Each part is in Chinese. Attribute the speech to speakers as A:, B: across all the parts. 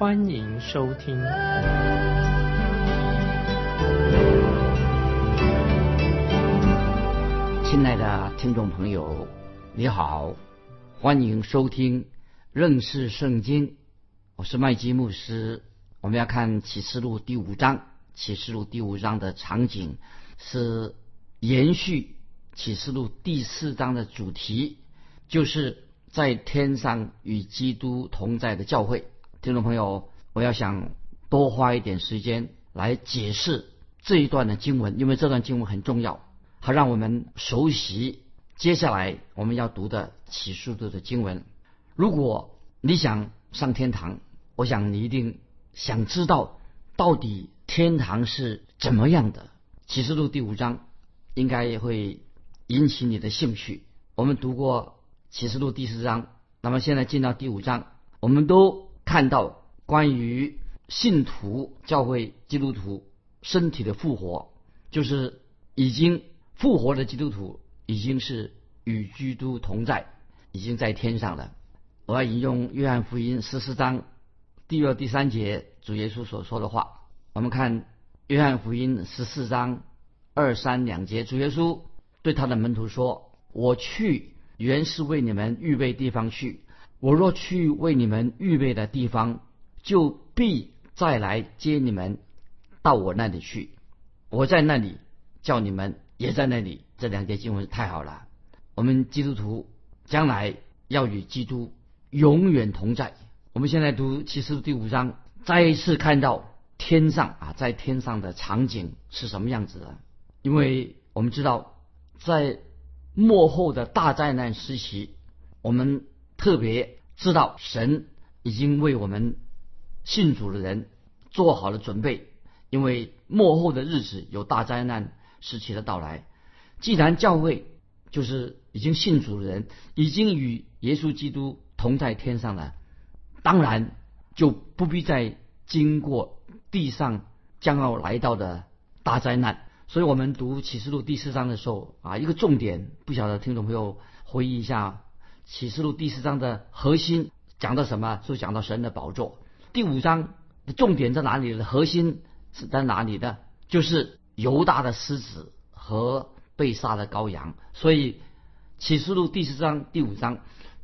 A: 欢迎收听。
B: 亲爱的听众朋友，你好，欢迎收听认识圣经。我是麦基牧师。我们要看启示录第五章。启示录第五章的场景是延续启示录第四章的主题，就是在天上与基督同在的教会。听众朋友，我要想多花一点时间来解释这一段的经文，因为这段经文很重要。它，让我们熟悉接下来我们要读的启示录的经文。如果你想上天堂，我想你一定想知道到底天堂是怎么样的。启示录第五章应该也会引起你的兴趣。我们读过启示录第四章，那么现在进到第五章，我们都看到关于信徒、教会、基督徒身体的复活，就是已经。复活的基督徒已经是与基督同在，已经在天上了。我要引用约翰福音十四章第二、第三节主耶稣所说的话。我们看约翰福音十四章二三两节，主耶稣对他的门徒说：“我去原是为你们预备地方去。我若去为你们预备的地方，就必再来接你们到我那里去。我在那里叫你们。”也在那里，这两节经文太好了。我们基督徒将来要与基督永远同在。我们现在读启示第五章，再一次看到天上啊，在天上的场景是什么样子的？因为我们知道，在幕后的大灾难时期，我们特别知道神已经为我们信主的人做好了准备，因为末后的日子有大灾难。时期的到来，既然教会就是已经信主的人，已经与耶稣基督同在天上了，当然就不必再经过地上将要来到的大灾难。所以我们读启示录第四章的时候啊，一个重点，不晓得听众朋友回忆一下，启示录第四章的核心讲到什么？就讲到神的宝座。第五章的重点在哪里？核心是在哪里的？就是。犹大的狮子和被杀的羔羊，所以启示录第四章、第五章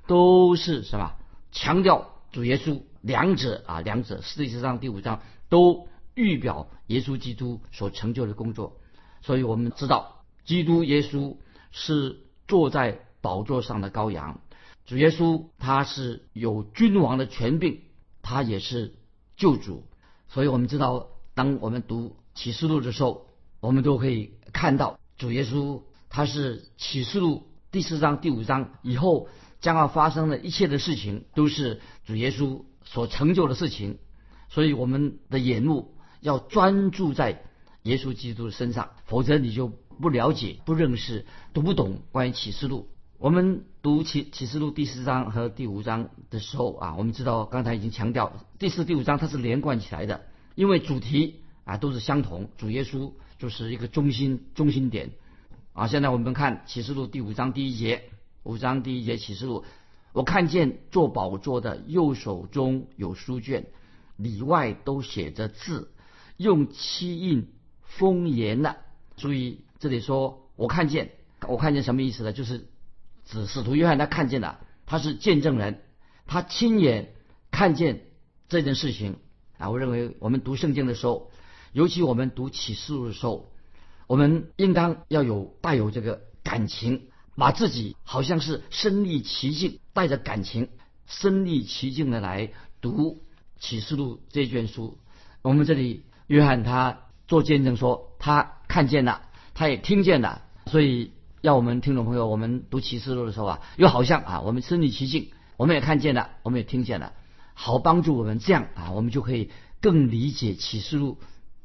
B: 都是什么？强调主耶稣，两者啊，两者第四章、第五章都预表耶稣基督所成就的工作。所以我们知道，基督耶稣是坐在宝座上的羔羊，主耶稣他是有君王的权柄，他也是救主。所以我们知道，当我们读启示录的时候，我们都可以看到，主耶稣他是启示录第四章、第五章以后将要发生的一切的事情，都是主耶稣所成就的事情。所以我们的眼目要专注在耶稣基督的身上，否则你就不了解、不认识、读不懂关于启示录。我们读启启示录第四章和第五章的时候啊，我们知道刚才已经强调，第四、第五章它是连贯起来的，因为主题啊都是相同，主耶稣。就是一个中心中心点啊！现在我们看启示录第五章第一节，五章第一节启示录，我看见做宝座的右手中有书卷，里外都写着字，用漆印封严了。注意这里说，我看见，我看见什么意思呢？就是指使徒约翰他看见了，他是见证人，他亲眼看见这件事情啊！我认为我们读圣经的时候。尤其我们读启示录的时候，我们应当要有带有这个感情，把自己好像是身临其境，带着感情，身临其境的来读启示录这卷书。我们这里约翰他做见证说，他看见了，他也听见了，所以要我们听众朋友，我们读启示录的时候啊，又好像啊，我们身临其境，我们也看见了，我们也听见了，好帮助我们这样啊，我们就可以。更理解启示录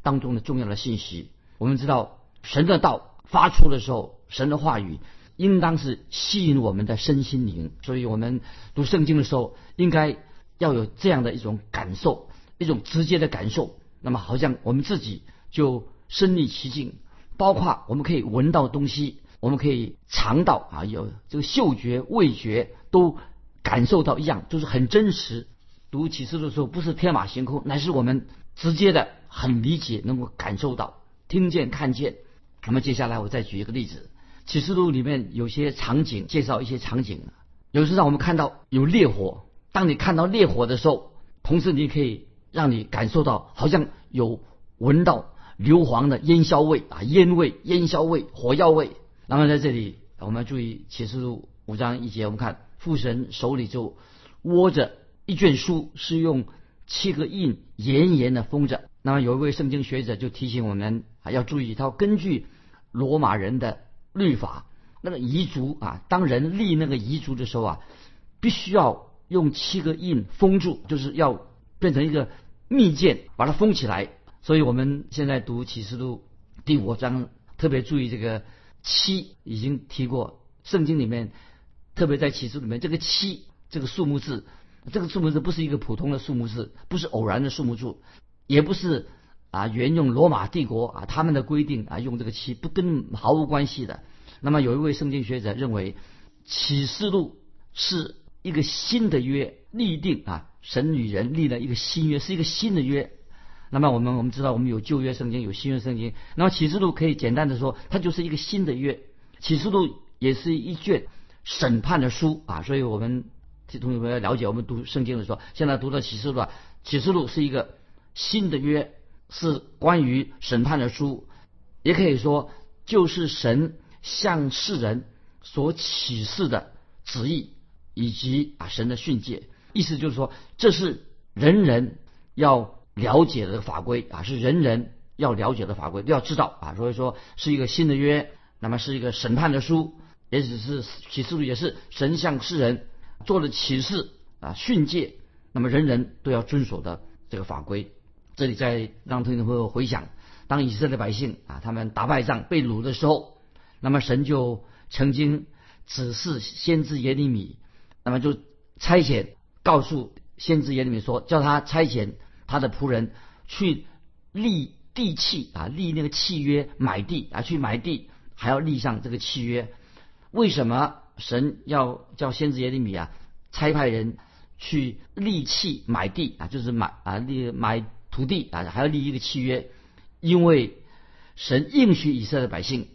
B: 当中的重要的信息。我们知道，神的道发出的时候，神的话语应当是吸引我们的身心灵。所以我们读圣经的时候，应该要有这样的一种感受，一种直接的感受。那么，好像我们自己就身临其境，包括我们可以闻到东西，我们可以尝到啊，有这个嗅觉、味觉都感受到一样，就是很真实。读启示录的时候，不是天马行空，乃是我们直接的、很理解、能够感受到、听见、看见。那么接下来我再举一个例子，启示录里面有些场景，介绍一些场景，有时让我们看到有烈火。当你看到烈火的时候，同时你可以让你感受到，好像有闻到硫磺的烟硝味啊，烟味、烟硝味、火药味。那么在这里，我们要注意启示录五章一节，我们看父神手里就握着。一卷书是用七个印严严的封着。那么有一位圣经学者就提醒我们啊，要注意，他根据罗马人的律法，那个遗嘱啊，当人立那个遗嘱的时候啊，必须要用七个印封住，就是要变成一个密件，把它封起来。所以我们现在读启示录第五章，特别注意这个七，已经提过，圣经里面特别在启示里面这个七这个数目字。这个数目字不是一个普通的数目字，不是偶然的数目字，也不是啊沿用罗马帝国啊他们的规定啊用这个七，不跟毫无关系的。那么有一位圣经学者认为，启示录是一个新的约立定啊，神与人立了一个新约，是一个新的约。那么我们我们知道，我们有旧约圣经，有新约圣经。那么启示录可以简单的说，它就是一个新的约。启示录也是一卷审判的书啊，所以我们。同学们要了解，我们读圣经的时候，现在读到启示录，启示录是一个新的约，是关于审判的书，也可以说就是神向世人所启示的旨意，以及啊神的训诫。意思就是说，这是人人要了解的法规啊，是人人要了解的法规，都要知道啊。所以说是一个新的约，那么是一个审判的书，也只是启示录也是神向世人。做了启示啊训诫，那么人人都要遵守的这个法规。这里再让同学们回想，当以色列百姓啊他们打败仗被掳的时候，那么神就曾经指示先知耶利米，那么就差遣告诉先知耶利米说，叫他差遣他的仆人去立地契啊立那个契约买地啊去买地，还要立上这个契约。为什么？神要叫先知耶利米啊，差派人去立契买地啊，就是买啊立买土地啊，还要立一个契约，因为神应许以色列百姓，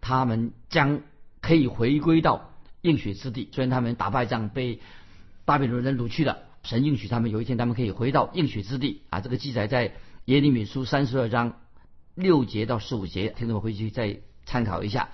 B: 他们将可以回归到应许之地。虽然他们打败仗被巴比伦人掳去了，神应许他们有一天他们可以回到应许之地啊。这个记载在耶利米书三十二章六节到十五节，听众们回去再参考一下。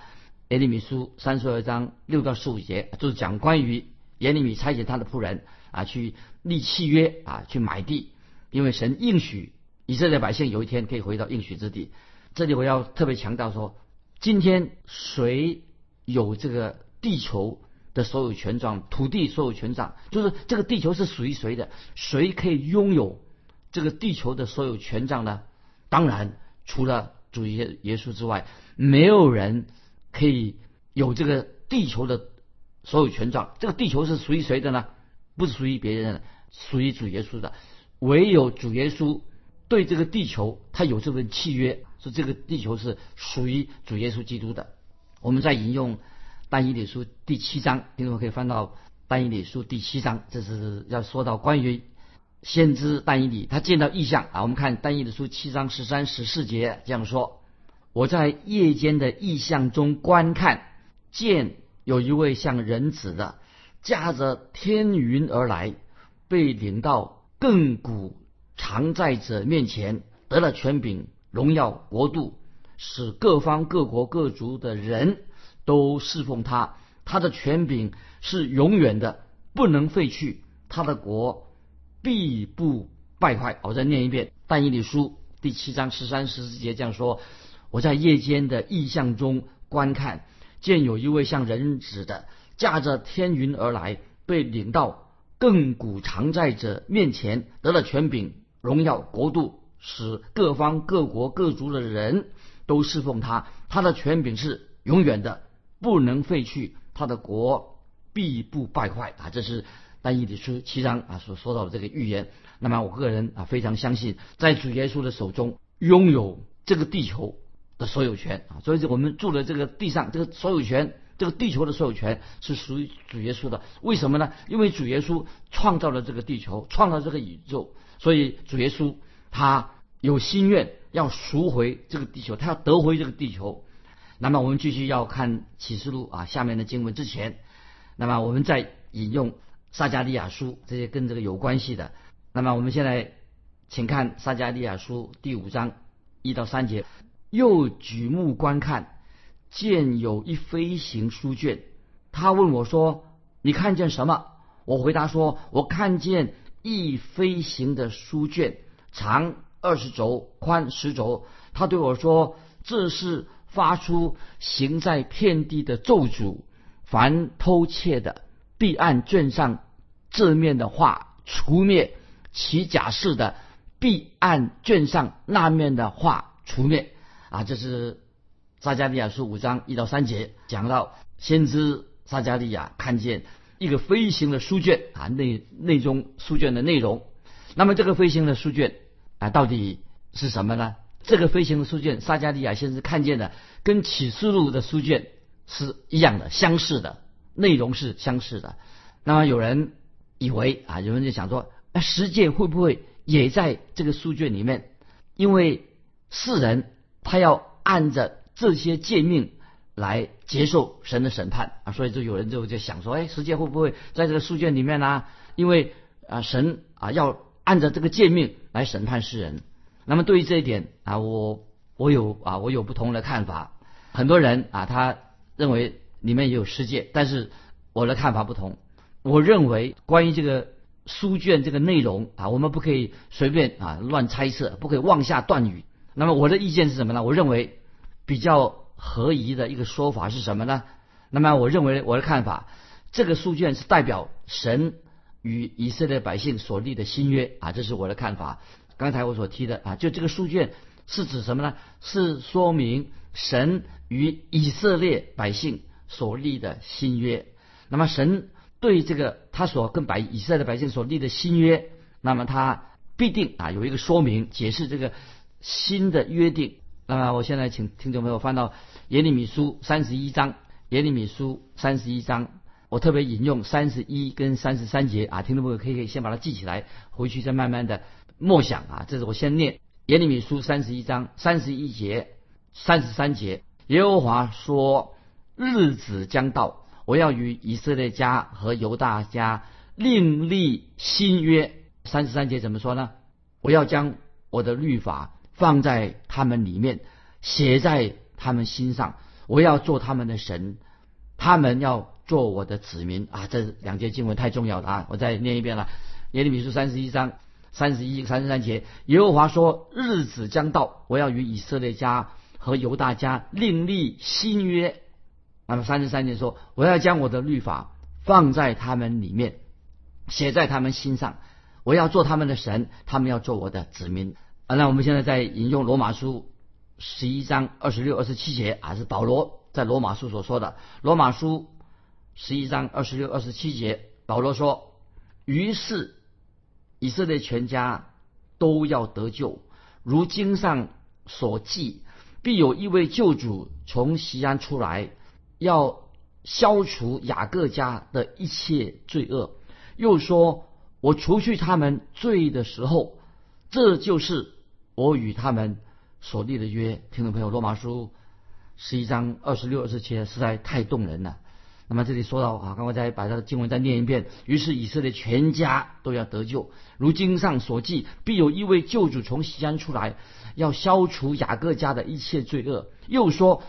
B: 耶利米书三十二章六到十五节，就是讲关于耶利米差遣他的仆人啊去立契约啊去买地，因为神应许以色列百姓有一天可以回到应许之地。这里我要特别强调说，今天谁有这个地球的所有权状、土地所有权状，就是这个地球是属于谁的？谁可以拥有这个地球的所有权状呢？当然，除了主耶耶稣之外，没有人。可以有这个地球的所有权状，这个地球是属于谁的呢？不是属于别人的，属于主耶稣的。唯有主耶稣对这个地球，他有这份契约，说这个地球是属于主耶稣基督的。我们在引用但以理书第七章，听众可以翻到但以理书第七章，这是要说到关于先知但以理，他见到异象啊。我们看但以理书七章十三十四节这样说。我在夜间的异象中观看，见有一位像人子的，驾着天云而来，被领到亘古常在者面前，得了权柄、荣耀、国度，使各方各国各族的人都侍奉他。他的权柄是永远的，不能废去。他的国必不败坏。我再念一遍《但以理书》第七章十三十四节这样说。我在夜间的异象中观看，见有一位像人子的驾着天云而来，被领到亘古常在者面前，得了权柄、荣耀、国度，使各方各国各族的人都侍奉他。他的权柄是永远的，不能废去。他的国必不败坏啊！这是但以理书七章啊所说到的这个预言。那么我个人啊非常相信，在主耶稣的手中拥有这个地球的所有权啊！所以我们住的这个地上，这个所有权，这个地球的所有权是属于主耶稣的。为什么呢？因为主耶稣创造了这个地球，创造这个宇宙，所以主耶稣他有心愿要赎回这个地球，他要得回这个地球。那么我们继续要看启示录啊下面的经文之前，那么我们再引用撒加利亚书这些跟这个有关系的。那么我们现在请看撒加利亚书第五章一到三节，又举目观看，见有一飞行书卷。他问我说：“你看见什么？”我回答说：“我看见一飞行的书卷，长二十轴，宽十轴。”他对我说：“这是。”发出行在遍地的咒诅，凡偷窃的，必按卷上正面的话除灭；其假释的，必按卷上那面的话除灭。啊，这是撒加利亚书五章一到三节讲到先知撒加利亚看见一个飞行的书卷啊，内内中书卷的内容。那么这个飞行的书卷啊，到底是什么呢？这个飞行的书卷，撒加利亚先生看见的，跟启示录的书卷是一样的，相似的，内容是相似的。那么有人以为啊，有人就想说，哎，十诫会不会也在这个书卷里面？因为世人他要按着这些诫命来接受神的审判啊，所以就有人就就想说，哎，十诫会不会在这个书卷里面呢？因为啊，神啊要按照这个诫命来审判世人。那么对于这一点啊，我我有啊，我有不同的看法。很多人啊，他认为里面也有世界，但是我的看法不同。我认为关于这个书卷这个内容啊，我们不可以随便啊乱猜测，不可以妄下断语。那么我的意见是什么呢？我认为比较合宜的一个说法是什么呢？那么我认为我的看法，这个书卷是代表神与以色列百姓所立的新约啊，这是我的看法。刚才我所提的啊，就这个书卷是指什么呢？是说明神与以色列百姓所立的新约。那么神对这个他所跟百以色列百姓所立的新约，那么他必定啊有一个说明解释这个新的约定。那么我现在请听众朋友翻到耶利米书三十一章，耶利米书三十一章，我特别引用三十一跟三十三节啊，听众朋友可以可以先把它记起来，回去再慢慢的。默想啊，这是我先念耶利米书三十一章三十一节、三十三节。耶和华说：“日子将到，我要与以色列家和犹大家另立新约。”三十三节怎么说呢？我要将我的律法放在他们里面，写在他们心上。我要做他们的神，他们要做我的子民啊！这两节经文太重要了啊！我再念一遍了，耶利米书三十一章。三十一、三十三节，耶和华说：“日子将到，我要与以色列家和犹大家另立新约。”那么三十三节说：“我要将我的律法放在他们里面，写在他们心上。我要做他们的神，他们要做我的子民。”啊，那我们现在在引用罗马书十一章二十六、二十七节啊，是保罗在罗马书所说的。罗马书十一章二十六、二十七节，保罗说：“于是。”以色列全家都要得救，如经上所记，必有一位救主从西安出来，要消除雅各家的一切罪恶。又说：“我除去他们罪的时候，这就是我与他们所立的约。”听众朋友，罗马书十一章二十六、二十七实在太动人了。那么这里说到啊，刚刚再把他的经文再念一遍。于是以色列全家都要得救，如经上所记，必有一位救主从西安出来，要消除雅各家的一切罪恶。又说，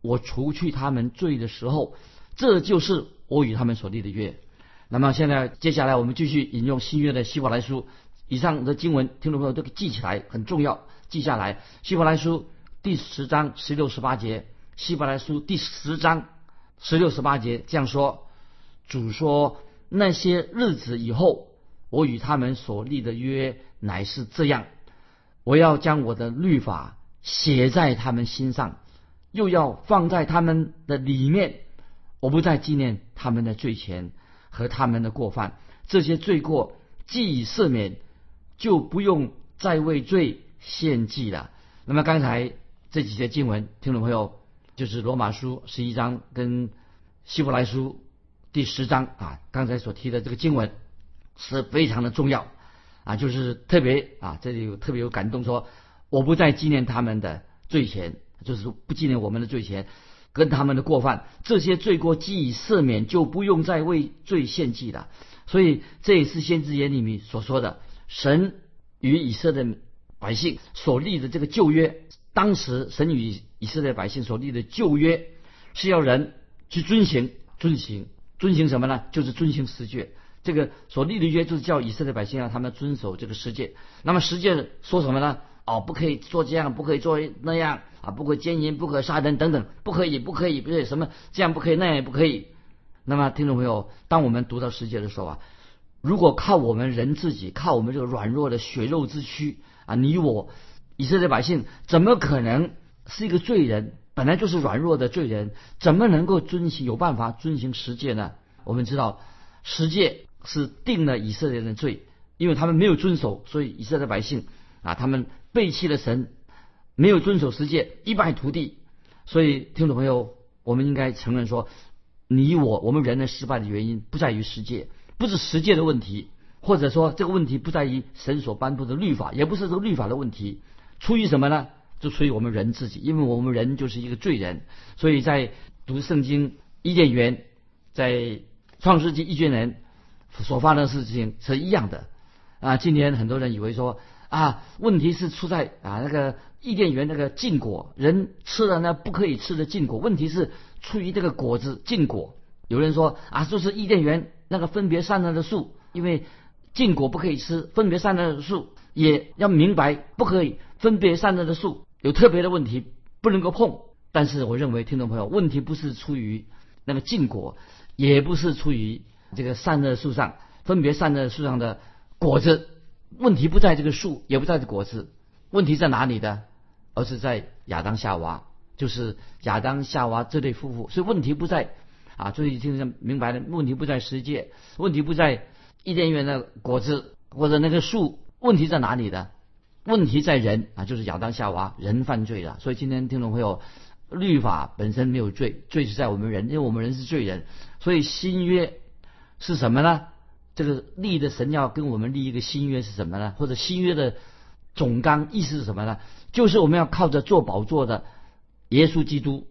B: 我除去他们罪的时候，这就是我与他们所立的约。那么现在接下来我们继续引用新约的希伯来书，以上的经文，听众朋友都记起来，很重要，记下来。希伯来书第十章十六十八节，希伯来书第十章。十六十八节这样说：主说，那些日子以后，我与他们所立的约乃是这样：我要将我的律法写在他们心上，又要放在他们的里面。我不再纪念他们的罪前和他们的过犯，这些罪过既已赦免，就不用再为罪献祭了。那么刚才这几节经文，听众朋友，就是罗马书十一章跟希伯来书第十章啊，刚才所提的这个经文是非常的重要啊，就是特别啊，这里有特别有感动，说我不再纪念他们的罪前，就是不纪念我们的罪前。跟他们的过犯，这些罪过既已赦免，就不用再为罪献祭了。所以这也是先知耶利米所说的，神与以色列百姓所立的这个旧约。当时神与以色列百姓所立的旧约，是要人去遵行、遵行、遵行什么呢？就是遵行十诫。这个所立的约，就是叫以色列百姓让他们遵守这个十诫。那么十诫说什么呢？哦，不可以做这样，不可以做那样啊，不可奸淫，不可杀人等等，不可以，不可以，不对，什么这样不可以，那样也不可以。那么，听众朋友，当我们读到世界的时候啊，如果靠我们人自己，靠我们这个软弱的血肉之躯啊，你我以色列百姓怎么可能是一个罪人？本来就是软弱的罪人，怎么能够遵行有办法遵行十诫呢？我们知道十诫是定了以色列人的罪，因为他们没有遵守，所以以色列百姓啊，他们。背弃了神，没有遵守十诫，一败涂地。所以，听众朋友，我们应该承认说，你我我们人类失败的原因不在于十诫，不是十诫的问题，或者说这个问题不在于神所颁布的律法，也不是这个律法的问题，出于什么呢？就出于我们人自己，因为我们人就是一个罪人。所以在读圣经伊甸园，在创世纪一卷人所发生的事情是一样的啊。今天很多人以为说。啊，问题是出在啊那个伊甸园那个禁果，人吃了那不可以吃的禁果。问题是出于这个果子禁果。有人说啊，就是伊甸园那个分别善恶的树，因为禁果不可以吃，分别善恶的树也要明白不可以分别善恶的树有特别的问题，不能够碰。但是我认为听众朋友，问题不是出于那个禁果，也不是出于这个善恶树上分别善恶树上的果子。问题不在这个树，也不在果子，问题在哪里的？而是在亚当夏娃，就是亚当夏娃这对夫妇。所以问题不在啊，注意听得明白了？问题不在世界，问题不在伊甸园的果子或者那个树，问题在哪里的？问题在人啊，就是亚当夏娃人犯罪了。所以今天听众朋友，律法本身没有罪，罪是在我们人，因为我们人是罪人。所以新约是什么呢？这个立的神要跟我们立一个新约是什么呢？或者新约的总纲意思是什么呢？就是我们要靠着做宝座的耶稣基督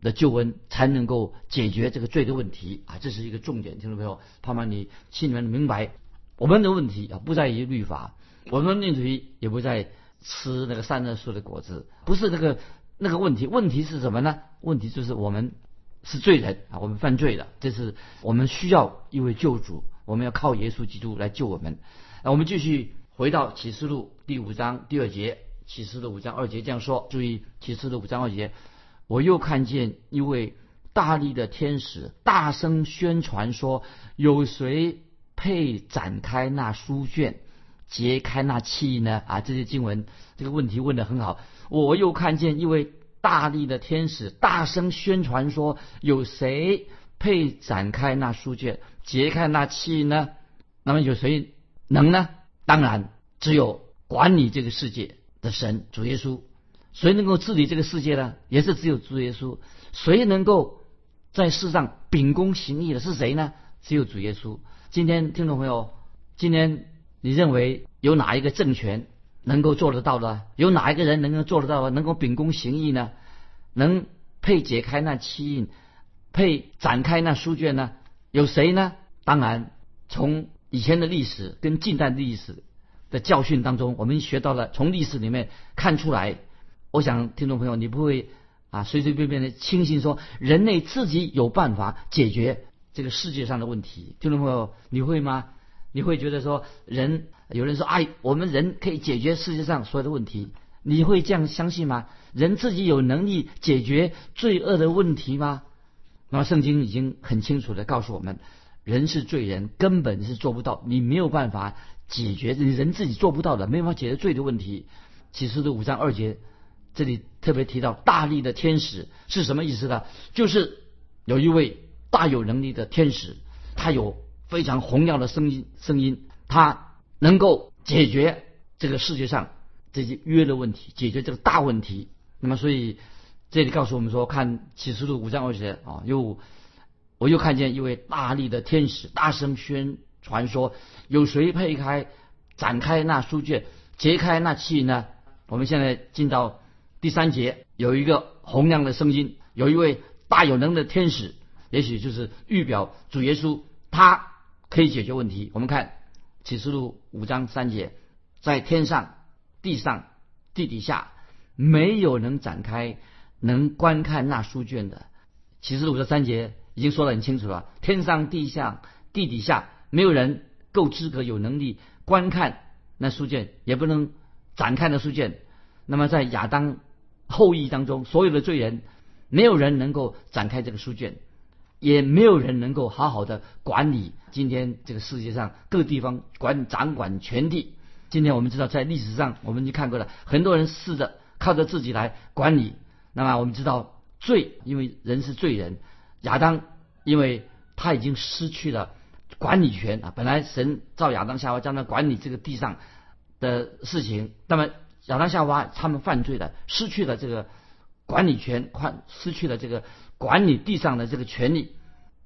B: 的救恩，才能够解决这个罪的问题啊！这是一个重点，听众朋友，盼望你心里面明白，我们的问题啊不在于律法，我们的问题也不在吃那个善恶树的果子，不是那个那个问题，问题是什么呢？问题就是我们是罪人啊，我们犯罪了，这是我们需要一位救主。我们要靠耶稣基督来救我们。那我们继续回到启示录第五章第二节，启示录五章二节这样说：注意启示录五章二节，我又看见一位大力的天使大声宣传说：有谁配展开那书卷，揭开那气呢？啊，这些经文这个问题问得很好。我又看见一位大力的天使大声宣传说：有谁？配展开那书卷，揭开那气呢？那么有谁能呢？当然只有管理这个世界的神主耶稣。谁能够治理这个世界呢？也是只有主耶稣。谁能够在世上秉公行义的是谁呢？只有主耶稣。今天听众朋友，今天你认为有哪一个政权能够做得到的？有哪一个人能够做得到？能够秉公行义呢？能配解开那七印？配展开那书卷呢？有谁呢？当然，从以前的历史跟近代历史的教训当中，我们学到了从历史里面看出来。我想听众朋友，你不会啊随随便便的轻信说人类自己有办法解决这个世界上的问题。听众朋友，你会吗？你会觉得说人有人说哎，我们人可以解决世界上所有的问题？你会这样相信吗？人自己有能力解决罪恶的问题吗？那么圣经已经很清楚的告诉我们，人是罪人，根本是做不到，你没有办法解决，你人自己做不到的，没办法解决罪的问题。启示录五章二节，这里特别提到大力的天使是什么意思呢？就是有一位大有能力的天使，他有非常洪亮的声音，声音他能够解决这个世界上这些约的问题，解决这个大问题。那么，所以这里告诉我们说，看启示录五章二节啊，又我又看见一位大力的天使大声宣传说：有谁配开展开那书卷，揭开那器呢？我们现在进到第三节，有一个洪亮的声音，有一位大有能的天使，也许就是预表主耶稣，他可以解决问题。我们看启示录五章三节，在天上、地上、地底下，没有能展开、能观看那书卷的。启示录这三节已经说得很清楚了：天上、地下、地底下，没有人够资格、有能力观看那书卷，也不能。展开那书卷，那么在亚当后裔当中，所有的罪人，没有人能够展开这个书卷，也没有人能够好好的管理今天这个世界上各地方管掌管全地。今天我们知道，在历史上我们就看过了，很多人试着靠着自己来管理。那么我们知道，罪，因为人是罪人，亚当因为他已经失去了管理权啊，本来神造亚当夏娃，将他管理这个地上。的事情，那么亚当夏娃他们犯罪了，失去了这个管理权，换失去了这个管理地上的这个权利。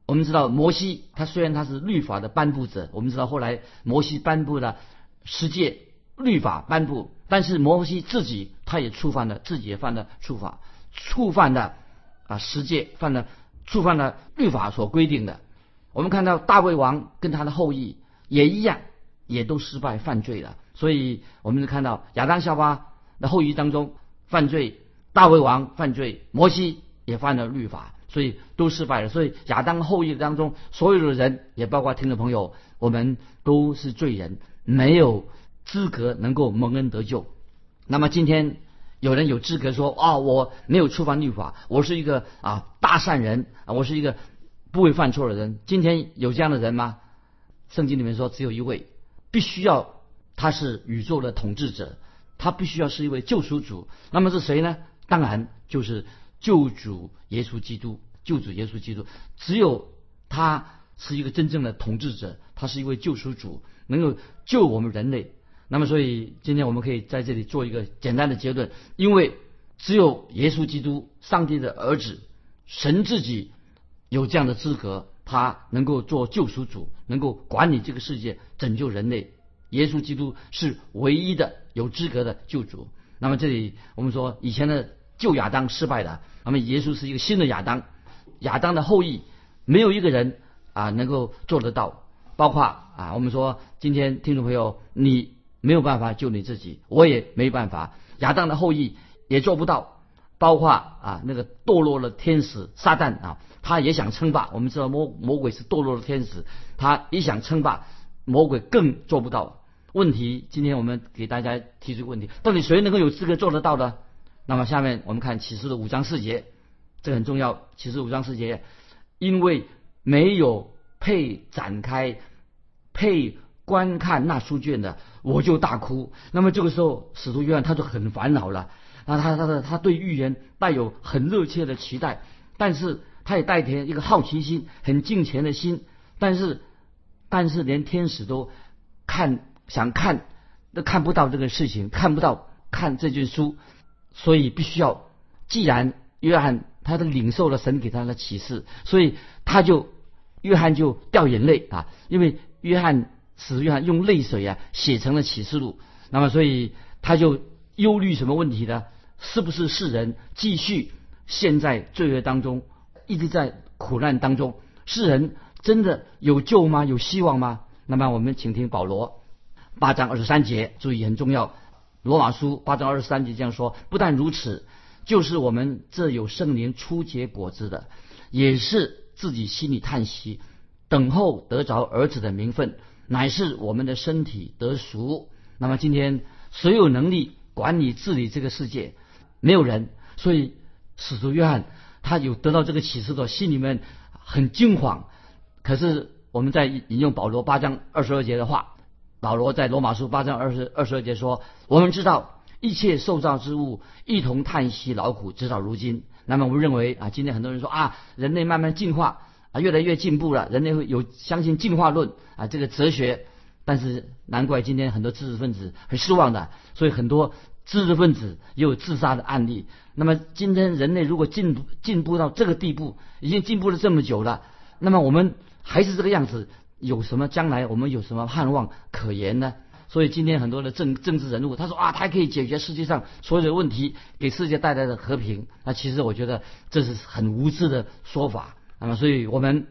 B: 我们知道摩西，他虽然他是律法的颁布者，我们知道后来摩西颁布了十诫律法颁布，但是摩西自己他也触犯了，自己也犯了触法，触犯了啊十诫，犯了触犯了律法所规定的。我们看到大卫王跟他的后裔也一样，也都失败犯罪了。所以，我们就看到亚当夏娃的后裔当中犯罪，大卫王犯罪，摩西也犯了律法，所以都失败了。所以亚当后裔当中所有的人，也包括听众朋友，我们都是罪人，没有资格能够蒙恩得救。那么今天有人有资格说啊，我没有触犯律法，我是一个啊大善人啊，我是一个不会犯错的人。今天有这样的人吗？圣经里面说只有一位，必须要。他是宇宙的统治者，他必须要是一位救赎主。那么是谁呢？当然就是救主耶稣基督。救主耶稣基督，只有他是一个真正的统治者，他是一位救赎主，能够救我们人类。那么，所以今天我们可以在这里做一个简单的结论：因为只有耶稣基督，上帝的儿子，神自己有这样的资格，他能够做救赎主，能够管理这个世界，拯救人类。耶稣基督是唯一的有资格的救主。那么这里我们说，以前的旧亚当失败了，那么耶稣是一个新的亚当，亚当的后裔没有一个人啊能够做得到。包括啊，我们说今天听众朋友，你没有办法救你自己，我也没办法，亚当的后裔也做不到。包括啊那个堕落的天使撒旦啊，他也想称霸。我们知道魔魔鬼是堕落的天使，他也想称霸。魔鬼更做不到。问题，今天我们给大家提出问题：到底谁能够有资格做得到呢？那么下面我们看启示的五章四节，这很重要。启示五章四节，因为没有配展开、配观看那书卷的，我就大哭。那么这个时候，使徒约翰他就很烦恼了。那他他的他对预言带有很热切的期待，但是他也带着一个好奇心、很敬虔的心，但是。但是连天使都看想看都看不到这个事情，看不到看这卷书，所以必须要。既然约翰他的领受了神给他的启示，所以他就约翰就掉眼泪啊，因为约翰使约翰用泪水啊写成了启示录。那么所以他就忧虑什么问题呢？是不是世人继续陷在罪恶当中，一直在苦难当中？世人。真的有救吗？有希望吗？那么我们请听保罗八章二十三节，注意很重要。罗马书八章二十三节这样说：不但如此，就是我们这有圣灵初结果子的，也是自己心里叹息，等候得着儿子的名分，乃是我们的身体得赎。那么今天谁有能力管理治理这个世界？没有人。所以使徒约翰他有得到这个启示的，心里面很惊慌。可是我们在引用保罗八章二十二节的话，保罗在罗马书八章二十二十二节说：“我们知道一切受造之物一同叹息劳苦，直到如今。那么我们认为啊，今天很多人说啊，人类慢慢进化啊，越来越进步了，人类会有相信进化论啊这个哲学。但是难怪今天很多知识分子很失望的，所以很多知识分子也有自杀的案例。那么今天人类如果进步进步到这个地步，已经进步了这么久了，那么我们还是这个样子，有什么将来我们有什么盼望可言呢？所以今天很多的政政治人物，他说啊，他可以解决世界上所有的问题，给世界带来的和平。那其实我觉得这是很无知的说法。那么，所以我们。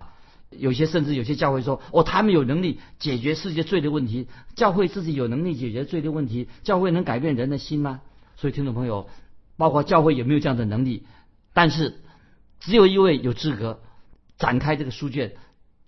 B: 有些甚至有些教会说，哦，他们有能力解决世界罪的问题。教会自己有能力解决罪的问题，教会能改变人的心吗？所以，听众朋友，包括教会有没有这样的能力？但是，只有一位有资格展开这个书卷，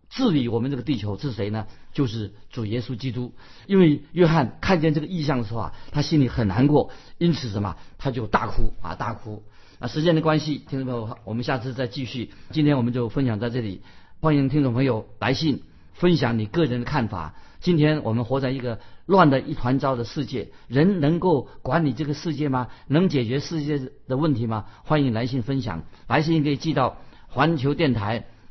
B: 治理我们这个地球是谁呢？就是主耶稣基督。因为约翰看见这个意象的时候啊，他心里很难过，因此什么，他就大哭啊，大哭。啊，时间的关系，听众朋友，我们下次再继续。今天我们就分享在这里。欢迎听众朋友来信分享你个人的看法。今天我们活在一个乱的一团糟的世界，人能够管理这个世界吗？能解决世界的问题吗？欢迎来信分享，来信可以寄到环球电台